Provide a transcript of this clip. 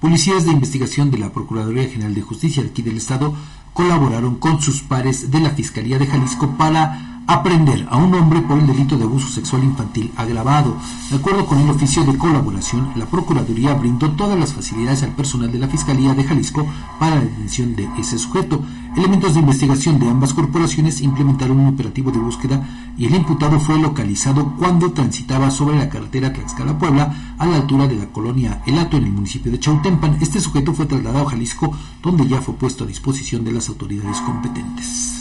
Policías de investigación de la Procuraduría General de Justicia aquí del Estado colaboraron con sus pares de la Fiscalía de Jalisco para aprender a un hombre por el delito de abuso sexual infantil agravado. De acuerdo con el oficio de colaboración, la Procuraduría brindó todas las facilidades al personal de la Fiscalía de Jalisco para la detención de ese sujeto. Elementos de investigación de ambas corporaciones implementaron un operativo de búsqueda y el imputado fue localizado cuando transitaba sobre la carretera Tlaxcala-Puebla a la altura de la colonia El Hato en el municipio de Chautempan. Este sujeto fue trasladado a Jalisco donde ya fue puesto a disposición de las autoridades competentes.